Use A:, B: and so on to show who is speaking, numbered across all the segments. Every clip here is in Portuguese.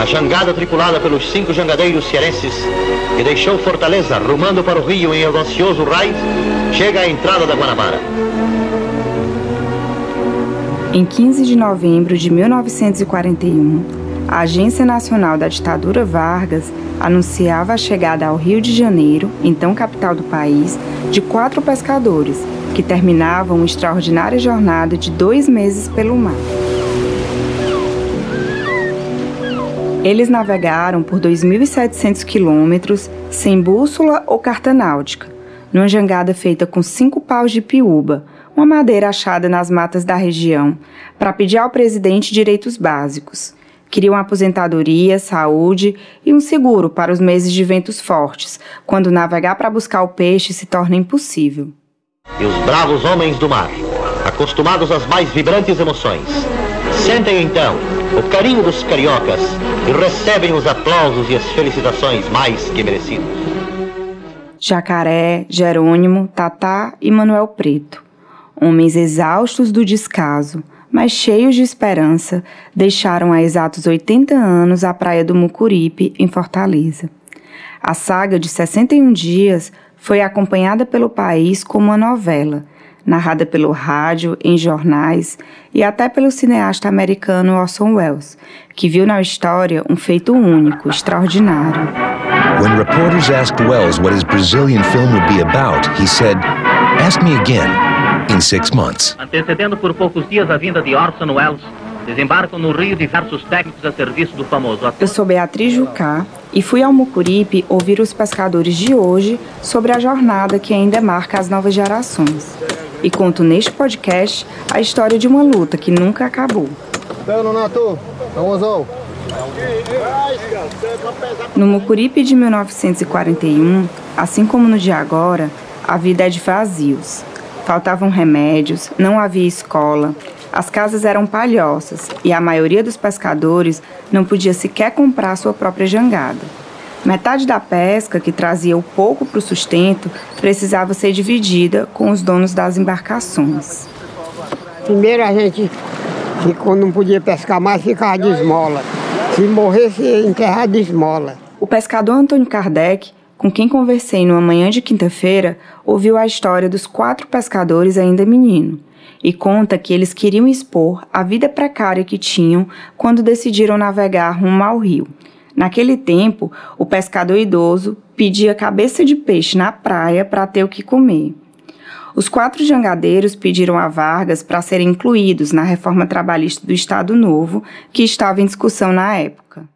A: A jangada tripulada pelos cinco jangadeiros cearenses, que deixou Fortaleza rumando para o rio em audacioso raio, chega à entrada da Guanabara.
B: Em 15 de novembro de 1941, a Agência Nacional da Ditadura Vargas anunciava a chegada ao Rio de Janeiro, então capital do país, de quatro pescadores que terminavam uma extraordinária jornada de dois meses pelo mar. Eles navegaram por 2.700 quilômetros sem bússola ou carta náutica, numa jangada feita com cinco paus de piúba, uma madeira achada nas matas da região, para pedir ao presidente direitos básicos. Queriam aposentadoria, saúde e um seguro para os meses de ventos fortes, quando navegar para buscar o peixe se torna impossível.
A: E os bravos homens do mar, acostumados às mais vibrantes emoções, sentem então o carinho dos cariocas e recebem os aplausos e as felicitações mais que merecidos.
B: Jacaré, Jerônimo, Tatá e Manuel Preto Homens exaustos do descaso, mas cheios de esperança, deixaram há exatos 80 anos a praia do Mucuripe, em Fortaleza. A saga de 61 dias foi acompanhada pelo país como uma novela, narrada pelo rádio, em jornais e até pelo cineasta americano Orson Welles, que viu na história um feito único, extraordinário. When reporters asked Welles what his Brazilian film would be about, he said, "Ask me again." in six months.
C: Antecedendo por poucos dias a vinda de Orson Welles, desembarcam no Rio diversos técnicos a serviço do famoso ator.
B: Eu sou Beatriz Jucá e fui ao Mucuripe ouvir os pescadores de hoje sobre a jornada que ainda marca as novas gerações. E conto neste podcast a história de uma luta que nunca acabou. No Mucuripe de 1941, assim como no de agora, a vida é de vazios. Faltavam remédios, não havia escola, as casas eram palhoças e a maioria dos pescadores não podia sequer comprar sua própria jangada. Metade da pesca, que trazia o pouco para o sustento, precisava ser dividida com os donos das embarcações.
D: Primeiro a gente ficou, não podia pescar mais, ficava de esmola. Se morresse, ia enterrar de esmola.
B: O pescador Antônio Kardec com quem conversei numa manhã de quinta-feira, ouviu a história dos quatro pescadores ainda menino e conta que eles queriam expor a vida precária que tinham quando decidiram navegar rumo ao rio. Naquele tempo, o pescador idoso pedia cabeça de peixe na praia para ter o que comer. Os quatro jangadeiros pediram a Vargas para serem incluídos na reforma trabalhista do Estado Novo, que estava em discussão na época.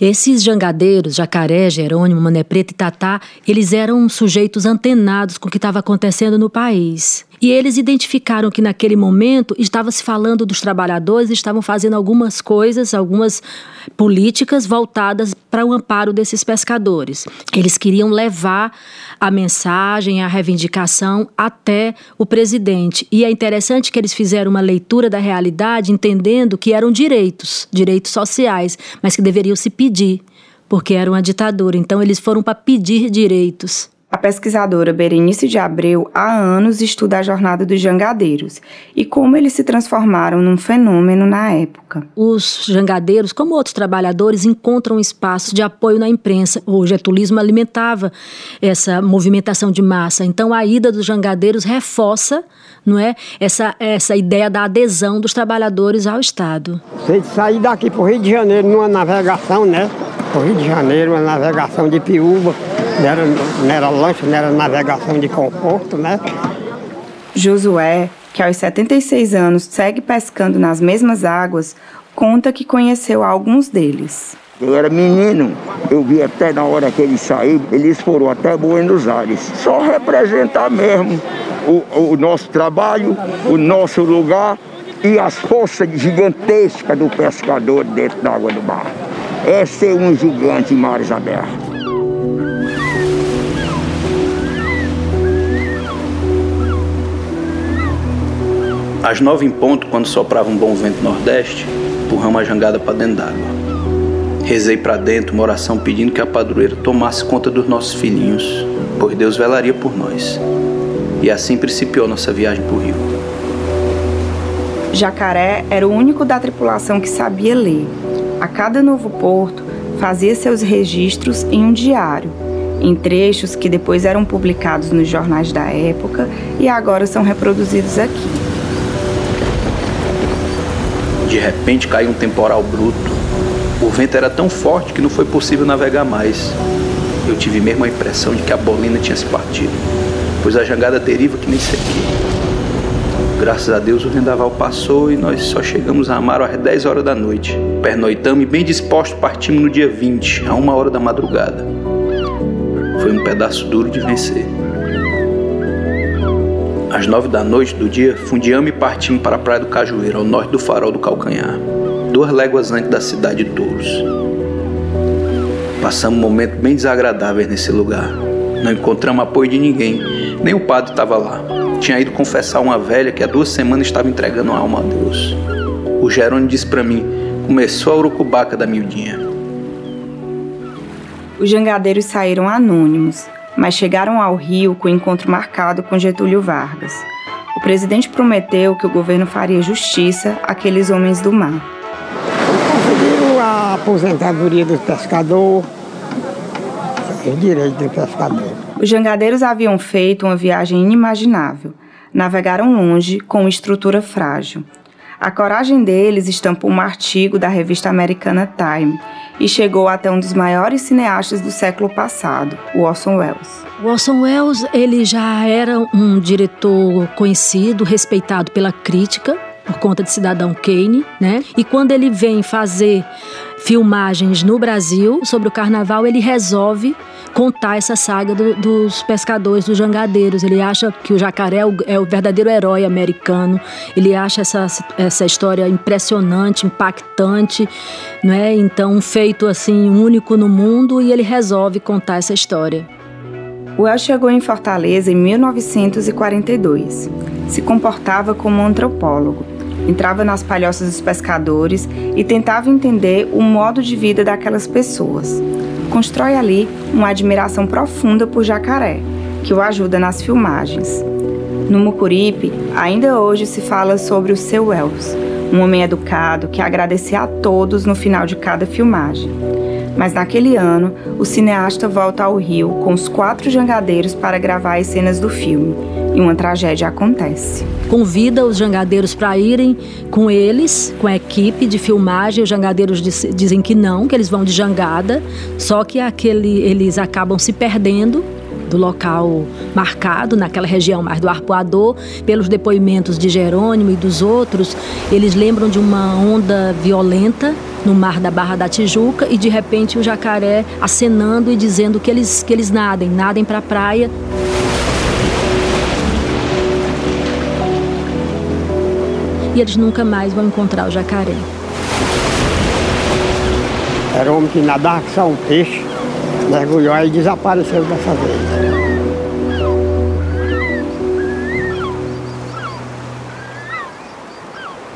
E: Esses jangadeiros, Jacaré, Jerônimo, Mané Preto e Tatá, eles eram sujeitos antenados com o que estava acontecendo no país. E eles identificaram que naquele momento estava se falando dos trabalhadores, estavam fazendo algumas coisas, algumas políticas voltadas para o amparo desses pescadores. Eles queriam levar a mensagem, a reivindicação até o presidente. E é interessante que eles fizeram uma leitura da realidade, entendendo que eram direitos, direitos sociais, mas que deveriam se pedir, porque era uma ditadura. Então eles foram para pedir direitos.
B: A pesquisadora Berenice de Abreu há anos estuda a jornada dos jangadeiros e como eles se transformaram num fenômeno na época.
E: Os jangadeiros, como outros trabalhadores, encontram espaço de apoio na imprensa. O getulismo alimentava essa movimentação de massa. Então a ida dos jangadeiros reforça não é, essa, essa ideia da adesão dos trabalhadores ao Estado.
D: Você sair daqui para o Rio de Janeiro numa navegação, né? Para o Rio de Janeiro, uma navegação de piúba não era, não era lanche, não era navegação de conforto, né?
B: Josué, que aos 76 anos segue pescando nas mesmas águas, conta que conheceu alguns deles.
F: Eu era menino, eu vi até na hora que eles saíram, eles foram até Buenos Aires. Só representar mesmo o, o nosso trabalho, o nosso lugar e as forças gigantescas do pescador dentro da água do mar. É ser um gigante em mares abertos.
G: Às nove em ponto, quando soprava um bom vento nordeste, empurramos a jangada para dentro d'água. Rezei para dentro uma oração pedindo que a padroeira tomasse conta dos nossos filhinhos, pois Deus velaria por nós. E assim principiou nossa viagem para o rio.
B: Jacaré era o único da tripulação que sabia ler. A cada novo porto, fazia seus registros em um diário, em trechos que depois eram publicados nos jornais da época e agora são reproduzidos aqui.
G: De repente caiu um temporal bruto. O vento era tão forte que não foi possível navegar mais. Eu tive mesmo a impressão de que a bolina tinha se partido, pois a jangada deriva que nem sequer. Graças a Deus o vendaval passou e nós só chegamos a Amaro às 10 horas da noite. Pernoitamos e bem dispostos partimos no dia 20, a uma hora da madrugada. Foi um pedaço duro de vencer. Às nove da noite do dia, fundiamos e partimos para a Praia do Cajueiro, ao norte do farol do Calcanhar, duas léguas antes da cidade de Touros. Passamos um momento bem desagradável nesse lugar. Não encontramos apoio de ninguém, nem o padre estava lá. Tinha ido confessar uma velha que há duas semanas estava entregando a alma a Deus. O Jerônimo disse para mim: começou a urucubaca da miudinha.
B: Os jangadeiros saíram anônimos, mas chegaram ao Rio com o encontro marcado com Getúlio Vargas. O presidente prometeu que o governo faria justiça àqueles homens do mar.
D: Conseguiram a aposentadoria do pescador, o direito do pescador.
B: Os jangadeiros haviam feito uma viagem inimaginável. Navegaram longe com estrutura frágil. A coragem deles estampou um artigo da revista americana Time e chegou até um dos maiores cineastas do século passado, Orson Welles.
E: Orson Welles ele já era um diretor conhecido, respeitado pela crítica por conta de Cidadão Kane, né? E quando ele vem fazer filmagens no Brasil sobre o carnaval, ele resolve contar essa saga do, dos pescadores, dos jangadeiros. Ele acha que o jacaré é o, é o, verdadeiro herói americano. Ele acha essa, essa história impressionante, impactante, não é? Então, um feito assim único no mundo e ele resolve contar essa história.
B: Wells chegou em Fortaleza em 1942. Se comportava como um antropólogo. Entrava nas palhoças dos pescadores e tentava entender o modo de vida daquelas pessoas constrói ali uma admiração profunda por Jacaré, que o ajuda nas filmagens. No Mucuripe, ainda hoje se fala sobre o seu Wells, um homem educado que agradecia a todos no final de cada filmagem. Mas naquele ano, o cineasta volta ao Rio com os quatro jangadeiros para gravar as cenas do filme e uma tragédia acontece.
E: Convida os jangadeiros para irem com eles, com a equipe de filmagem. Os jangadeiros dizem que não, que eles vão de jangada, só que aquele, eles acabam se perdendo do local marcado naquela região mais do arpoador, pelos depoimentos de Jerônimo e dos outros, eles lembram de uma onda violenta no mar da Barra da Tijuca e de repente o jacaré acenando e dizendo que eles que eles nadem, nadem para a praia. e eles nunca mais vão encontrar o jacaré.
D: Era um homem que nadava que só um peixe, mergulhou e desapareceu dessa vez.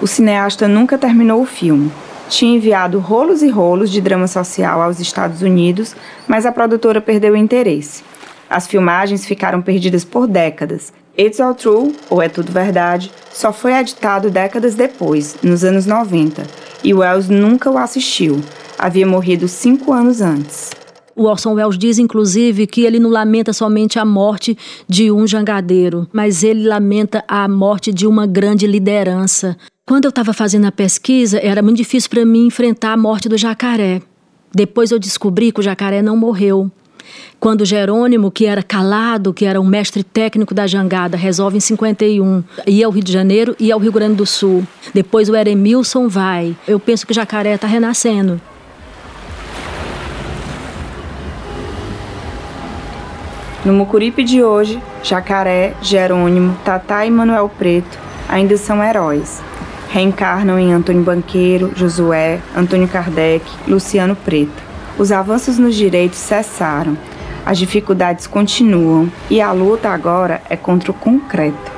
B: O cineasta nunca terminou o filme. Tinha enviado rolos e rolos de drama social aos Estados Unidos, mas a produtora perdeu o interesse. As filmagens ficaram perdidas por décadas It's All True, ou É Tudo Verdade, só foi editado décadas depois, nos anos 90, e Wells nunca o assistiu. Havia morrido cinco anos antes.
E: O Orson Welles diz, inclusive, que ele não lamenta somente a morte de um jangadeiro, mas ele lamenta a morte de uma grande liderança. Quando eu estava fazendo a pesquisa, era muito difícil para mim enfrentar a morte do jacaré. Depois eu descobri que o jacaré não morreu. Quando Jerônimo, que era calado, que era um mestre técnico da jangada, resolve em 51 ir ao Rio de Janeiro e ao Rio Grande do Sul. Depois o Eremilson vai. Eu penso que Jacaré está renascendo.
B: No Mucuripe de hoje, Jacaré, Jerônimo, Tatá e Manuel Preto ainda são heróis. Reencarnam em Antônio Banqueiro, Josué, Antônio Kardec, Luciano Preto. Os avanços nos direitos cessaram, as dificuldades continuam e a luta agora é contra o concreto.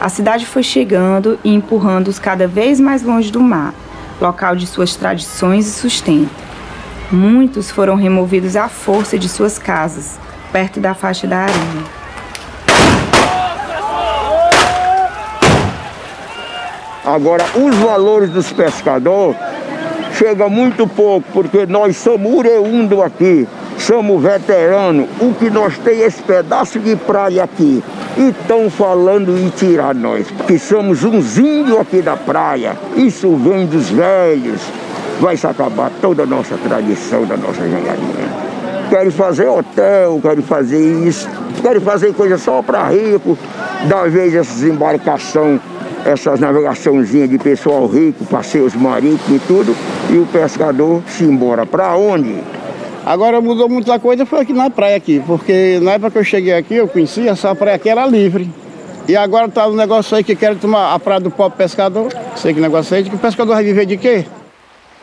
B: A cidade foi chegando e empurrando-os cada vez mais longe do mar, local de suas tradições e sustento. Muitos foram removidos à força de suas casas, perto da faixa da areia.
F: Agora, os valores dos pescadores chega muito pouco, porque nós somos ureundo aqui, somos veteranos. O que nós tem é esse pedaço de praia aqui. E estão falando em tirar nós, porque somos uns índios aqui da praia. Isso vem dos velhos. Vai se acabar toda a nossa tradição da nossa jangarinha. Querem fazer hotel, querem fazer isso, querem fazer coisa só para rico, da vez essas embarcações essas navegaçãozinhas de pessoal rico, passeios marítimos e tudo, e o pescador se embora. Para onde?
H: Agora mudou muita coisa, foi aqui na praia aqui, porque na época que eu cheguei aqui, eu conhecia, essa praia aqui era livre. E agora tá um negócio aí que querem tomar a praia do pobre pescador. Sei que negócio aí, de que o pescador vai viver de quê?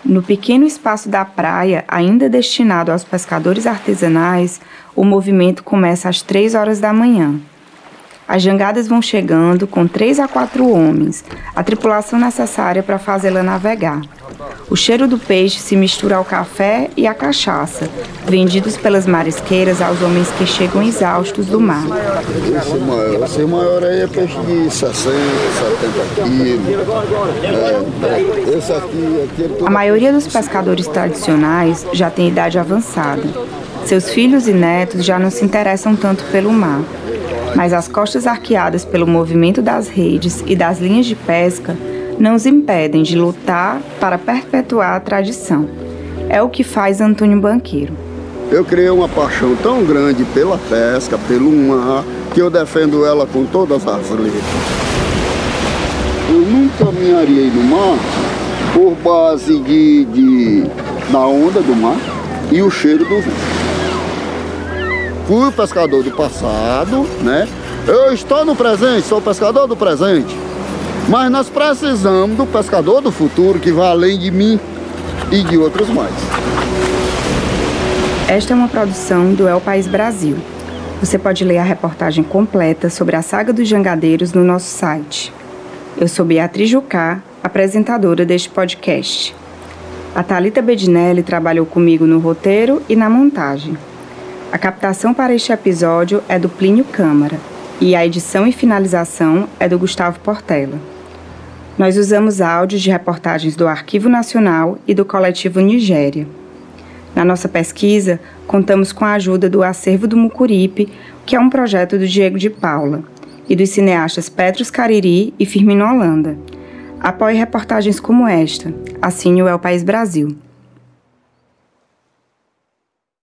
B: No pequeno espaço da praia, ainda destinado aos pescadores artesanais, o movimento começa às três horas da manhã. As jangadas vão chegando com três a quatro homens, a tripulação necessária para fazê-la navegar. O cheiro do peixe se mistura ao café e à cachaça, vendidos pelas marisqueiras aos homens que chegam exaustos do mar.
I: Esse maior, esse maior aí é peixe de 60, 70 quilos. É, esse aqui, aqui
B: é A maioria dos pescadores tradicionais já tem idade avançada. Seus filhos e netos já não se interessam tanto pelo mar mas as costas arqueadas pelo movimento das redes e das linhas de pesca não os impedem de lutar para perpetuar a tradição. É o que faz Antônio Banqueiro.
I: Eu criei uma paixão tão grande pela pesca, pelo mar, que eu defendo ela com todas as letras. Eu nunca me no mar por base de, de, da onda do mar e o cheiro do vento. Fui pescador do passado, né? Eu estou no presente, sou pescador do presente. Mas nós precisamos do pescador do futuro que vai além de mim e de outros mais.
B: Esta é uma produção do El País Brasil. Você pode ler a reportagem completa sobre a saga dos jangadeiros no nosso site. Eu sou Beatriz Jucá, apresentadora deste podcast. A Talita Bedinelli trabalhou comigo no roteiro e na montagem. A captação para este episódio é do Plínio Câmara e a edição e finalização é do Gustavo Portela. Nós usamos áudios de reportagens do Arquivo Nacional e do Coletivo Nigéria. Na nossa pesquisa, contamos com a ajuda do Acervo do Mucuripe, que é um projeto do Diego de Paula, e dos cineastas Petros Cariri e Firmino Holanda. Apoie reportagens como esta. Assine o El País Brasil.